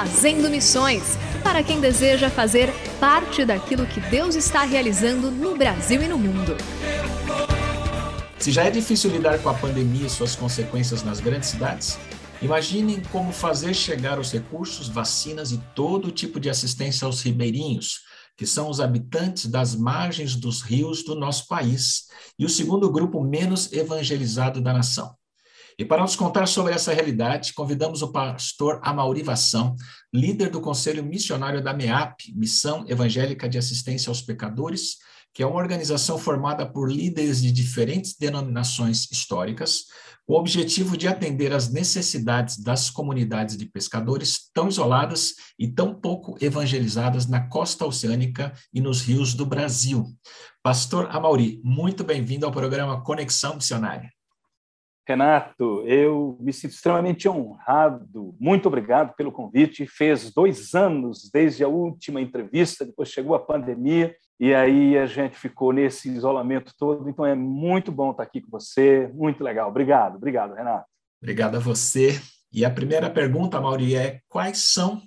Fazendo Missões para quem deseja fazer parte daquilo que Deus está realizando no Brasil e no mundo. Se já é difícil lidar com a pandemia e suas consequências nas grandes cidades, imaginem como fazer chegar os recursos, vacinas e todo tipo de assistência aos ribeirinhos, que são os habitantes das margens dos rios do nosso país e o segundo grupo menos evangelizado da nação. E para nos contar sobre essa realidade, convidamos o pastor Amauri Vação, líder do Conselho Missionário da MEAP, Missão Evangélica de Assistência aos Pecadores, que é uma organização formada por líderes de diferentes denominações históricas, com o objetivo de atender às necessidades das comunidades de pescadores tão isoladas e tão pouco evangelizadas na costa oceânica e nos rios do Brasil. Pastor Amauri, muito bem-vindo ao programa Conexão Missionária. Renato, eu me sinto extremamente honrado. Muito obrigado pelo convite. Fez dois anos desde a última entrevista, depois chegou a pandemia e aí a gente ficou nesse isolamento todo. Então é muito bom estar aqui com você. Muito legal. Obrigado, obrigado, Renato. Obrigado a você. E a primeira pergunta, Mauri, é quais são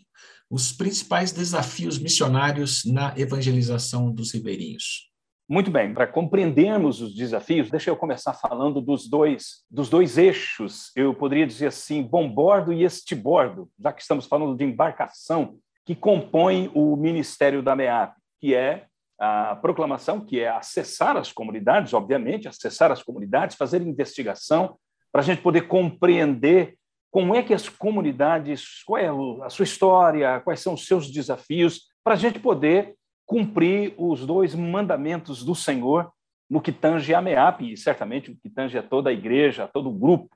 os principais desafios missionários na evangelização dos ribeirinhos? Muito bem, para compreendermos os desafios, deixa eu começar falando dos dois, dos dois eixos, eu poderia dizer assim, bombordo e estibordo, já que estamos falando de embarcação, que compõem o ministério da MEAP, que é a proclamação, que é acessar as comunidades, obviamente, acessar as comunidades, fazer investigação, para a gente poder compreender como é que as comunidades, qual é a sua história, quais são os seus desafios, para a gente poder cumprir os dois mandamentos do Senhor no que tange a MEAP, e certamente o que tange a toda a igreja, a todo o grupo.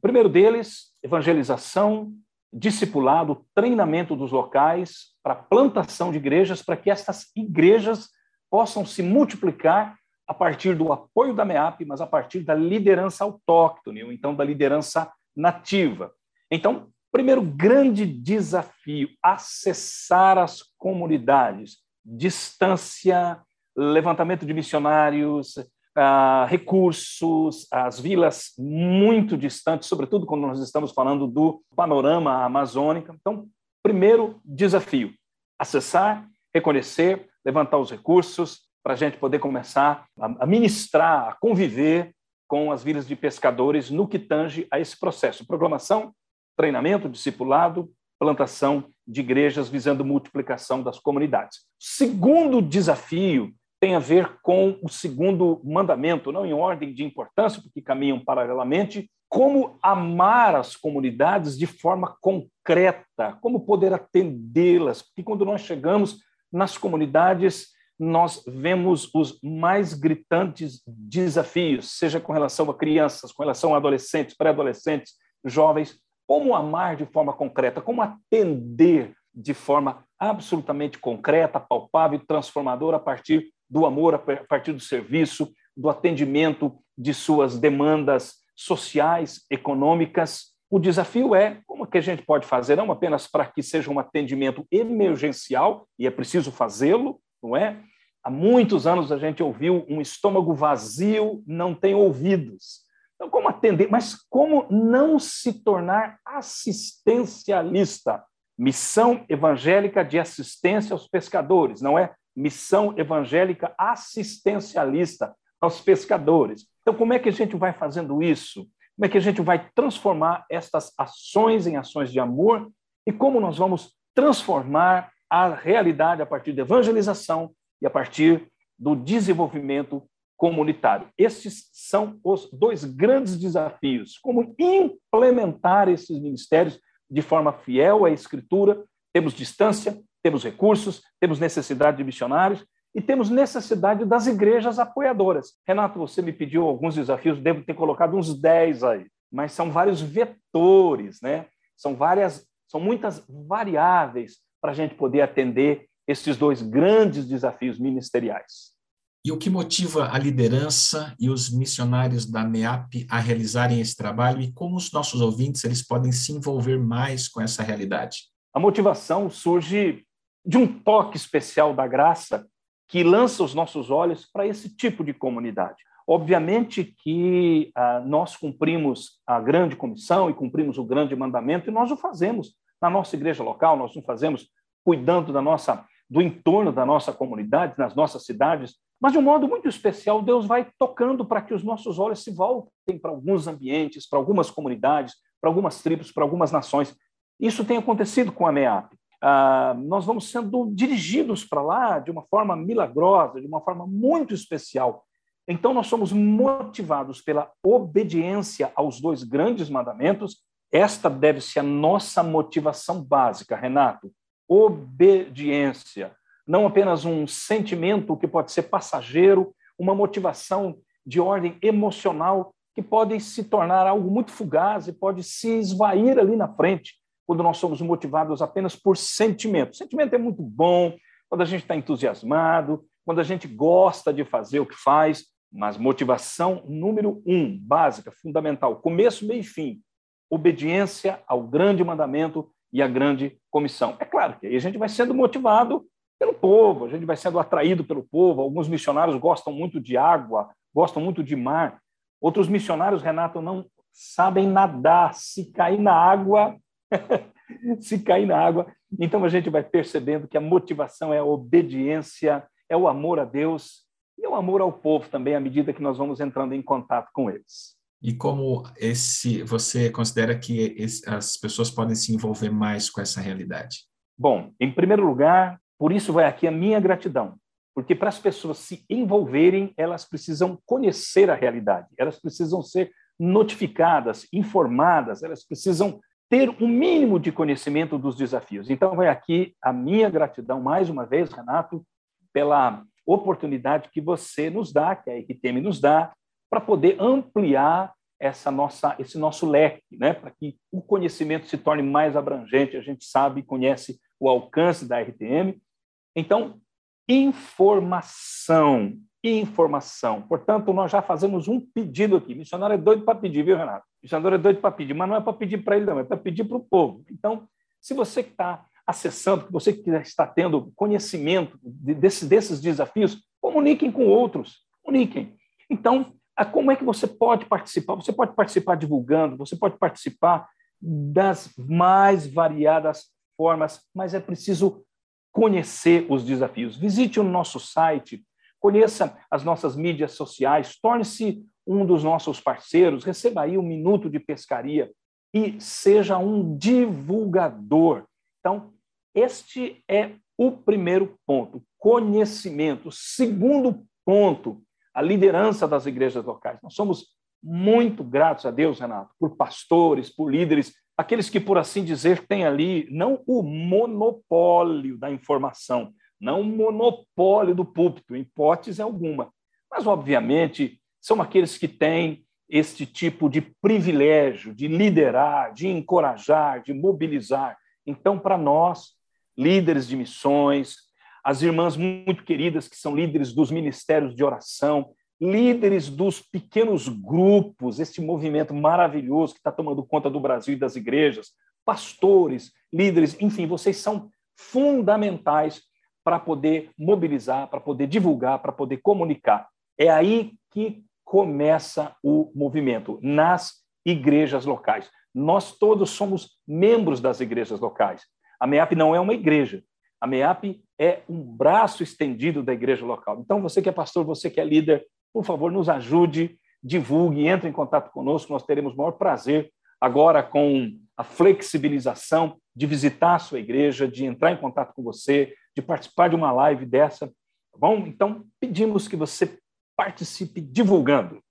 Primeiro deles, evangelização, discipulado, treinamento dos locais para plantação de igrejas, para que estas igrejas possam se multiplicar a partir do apoio da MEAP, mas a partir da liderança autóctone, ou então da liderança nativa. Então, primeiro grande desafio, acessar as comunidades, distância, levantamento de missionários, uh, recursos, as vilas muito distantes, sobretudo quando nós estamos falando do panorama amazônico. Então, primeiro desafio: acessar, reconhecer, levantar os recursos para a gente poder começar a ministrar, a conviver com as vilas de pescadores no que tange a esse processo. Programação, treinamento, discipulado, plantação de igrejas visando multiplicação das comunidades. Segundo desafio tem a ver com o segundo mandamento, não em ordem de importância, porque caminham paralelamente, como amar as comunidades de forma concreta, como poder atendê-las, porque quando nós chegamos nas comunidades, nós vemos os mais gritantes desafios, seja com relação a crianças, com relação a adolescentes, pré-adolescentes, jovens, como amar de forma concreta, como atender de forma absolutamente concreta, palpável transformadora a partir do amor, a partir do serviço, do atendimento de suas demandas sociais, econômicas. O desafio é como que a gente pode fazer, não apenas para que seja um atendimento emergencial, e é preciso fazê-lo, não é? Há muitos anos a gente ouviu um estômago vazio não tem ouvidos. Então, como atender? Mas como não se tornar assistencialista? Missão evangélica de assistência aos pescadores, não é? Missão evangélica assistencialista aos pescadores. Então, como é que a gente vai fazendo isso? Como é que a gente vai transformar estas ações em ações de amor e como nós vamos transformar a realidade a partir da evangelização e a partir do desenvolvimento comunitário. Esses são os dois grandes desafios: como implementar esses ministérios de forma fiel à Escritura. Temos distância, temos recursos, temos necessidade de missionários e temos necessidade das igrejas apoiadoras. Renato, você me pediu alguns desafios, devo ter colocado uns 10 aí, mas são vários vetores, né? São várias, são muitas variáveis para a gente poder atender esses dois grandes desafios ministeriais. E o que motiva a liderança e os missionários da MEAP a realizarem esse trabalho e como os nossos ouvintes eles podem se envolver mais com essa realidade? A motivação surge de um toque especial da graça que lança os nossos olhos para esse tipo de comunidade. Obviamente que ah, nós cumprimos a grande comissão e cumprimos o grande mandamento, e nós o fazemos na nossa igreja local, nós o fazemos cuidando da nossa, do entorno da nossa comunidade, nas nossas cidades, mas de um modo muito especial, Deus vai tocando para que os nossos olhos se voltem para alguns ambientes, para algumas comunidades, para algumas tribos, para algumas nações. Isso tem acontecido com a MEAP ah, nós vamos sendo dirigidos para lá de uma forma milagrosa, de uma forma muito especial. Então, nós somos motivados pela obediência aos dois grandes mandamentos. Esta deve ser a nossa motivação básica, Renato. Obediência. Não apenas um sentimento que pode ser passageiro, uma motivação de ordem emocional que pode se tornar algo muito fugaz e pode se esvair ali na frente quando nós somos motivados apenas por sentimento. Sentimento é muito bom quando a gente está entusiasmado, quando a gente gosta de fazer o que faz, mas motivação número um, básica, fundamental, começo, meio e fim, obediência ao grande mandamento e à grande comissão. É claro que aí a gente vai sendo motivado pelo povo, a gente vai sendo atraído pelo povo. Alguns missionários gostam muito de água, gostam muito de mar. Outros missionários, Renato, não sabem nadar. Se cair na água, se cair na água. Então a gente vai percebendo que a motivação é a obediência, é o amor a Deus e é o amor ao povo também, à medida que nós vamos entrando em contato com eles. E como esse você considera que esse, as pessoas podem se envolver mais com essa realidade? Bom, em primeiro lugar, por isso vai aqui a minha gratidão, porque para as pessoas se envolverem, elas precisam conhecer a realidade, elas precisam ser notificadas, informadas, elas precisam ter um mínimo de conhecimento dos desafios. Então, vai aqui a minha gratidão, mais uma vez, Renato, pela oportunidade que você nos dá, que a RTM nos dá, para poder ampliar essa nossa, esse nosso leque, né? para que o conhecimento se torne mais abrangente. A gente sabe e conhece o alcance da RTM. Então, informação informação. Portanto, nós já fazemos um pedido aqui. Missionário é doido para pedir, viu, Renato? Missionário é doido para pedir, mas não é para pedir para ele, não, é para pedir para o povo. Então, se você que está acessando, você que está tendo conhecimento desse, desses desafios, comuniquem com outros, comuniquem. Então, como é que você pode participar? Você pode participar divulgando, você pode participar das mais variadas formas, mas é preciso conhecer os desafios. Visite o nosso site Conheça as nossas mídias sociais, torne-se um dos nossos parceiros, receba aí um minuto de pescaria e seja um divulgador. Então, este é o primeiro ponto, conhecimento. Segundo ponto, a liderança das igrejas locais. Nós somos muito gratos a Deus, Renato, por pastores, por líderes, aqueles que, por assim dizer, têm ali não o monopólio da informação, não um monopólio do púlpito, em hipótese alguma. Mas, obviamente, são aqueles que têm este tipo de privilégio de liderar, de encorajar, de mobilizar. Então, para nós, líderes de missões, as irmãs muito queridas que são líderes dos ministérios de oração, líderes dos pequenos grupos, este movimento maravilhoso que está tomando conta do Brasil e das igrejas, pastores, líderes, enfim, vocês são fundamentais para poder mobilizar, para poder divulgar, para poder comunicar. É aí que começa o movimento, nas igrejas locais. Nós todos somos membros das igrejas locais. A MEAP não é uma igreja. A MEAP é um braço estendido da igreja local. Então, você que é pastor, você que é líder, por favor, nos ajude, divulgue, entre em contato conosco. Nós teremos o maior prazer agora com a flexibilização de visitar a sua igreja, de entrar em contato com você, de participar de uma live dessa. Tá bom? Então, pedimos que você participe divulgando.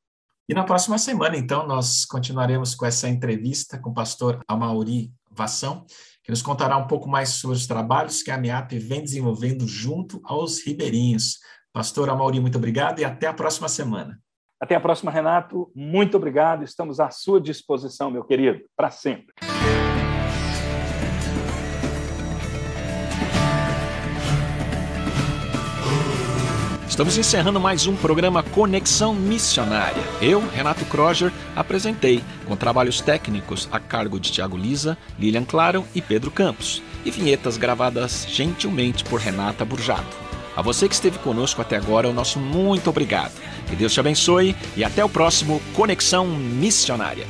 E na próxima semana, então, nós continuaremos com essa entrevista com o pastor Amauri Vassão, que nos contará um pouco mais sobre os trabalhos que a MEAP vem desenvolvendo junto aos ribeirinhos. Pastor Amauri, muito obrigado e até a próxima semana. Até a próxima, Renato. Muito obrigado. Estamos à sua disposição, meu querido, para sempre. Estamos encerrando mais um programa Conexão Missionária. Eu, Renato Kroger, apresentei, com trabalhos técnicos a cargo de Tiago Lisa, Lilian Claro e Pedro Campos, e vinhetas gravadas gentilmente por Renata Burjato. A você que esteve conosco até agora, o nosso muito obrigado. Que Deus te abençoe e até o próximo Conexão Missionária.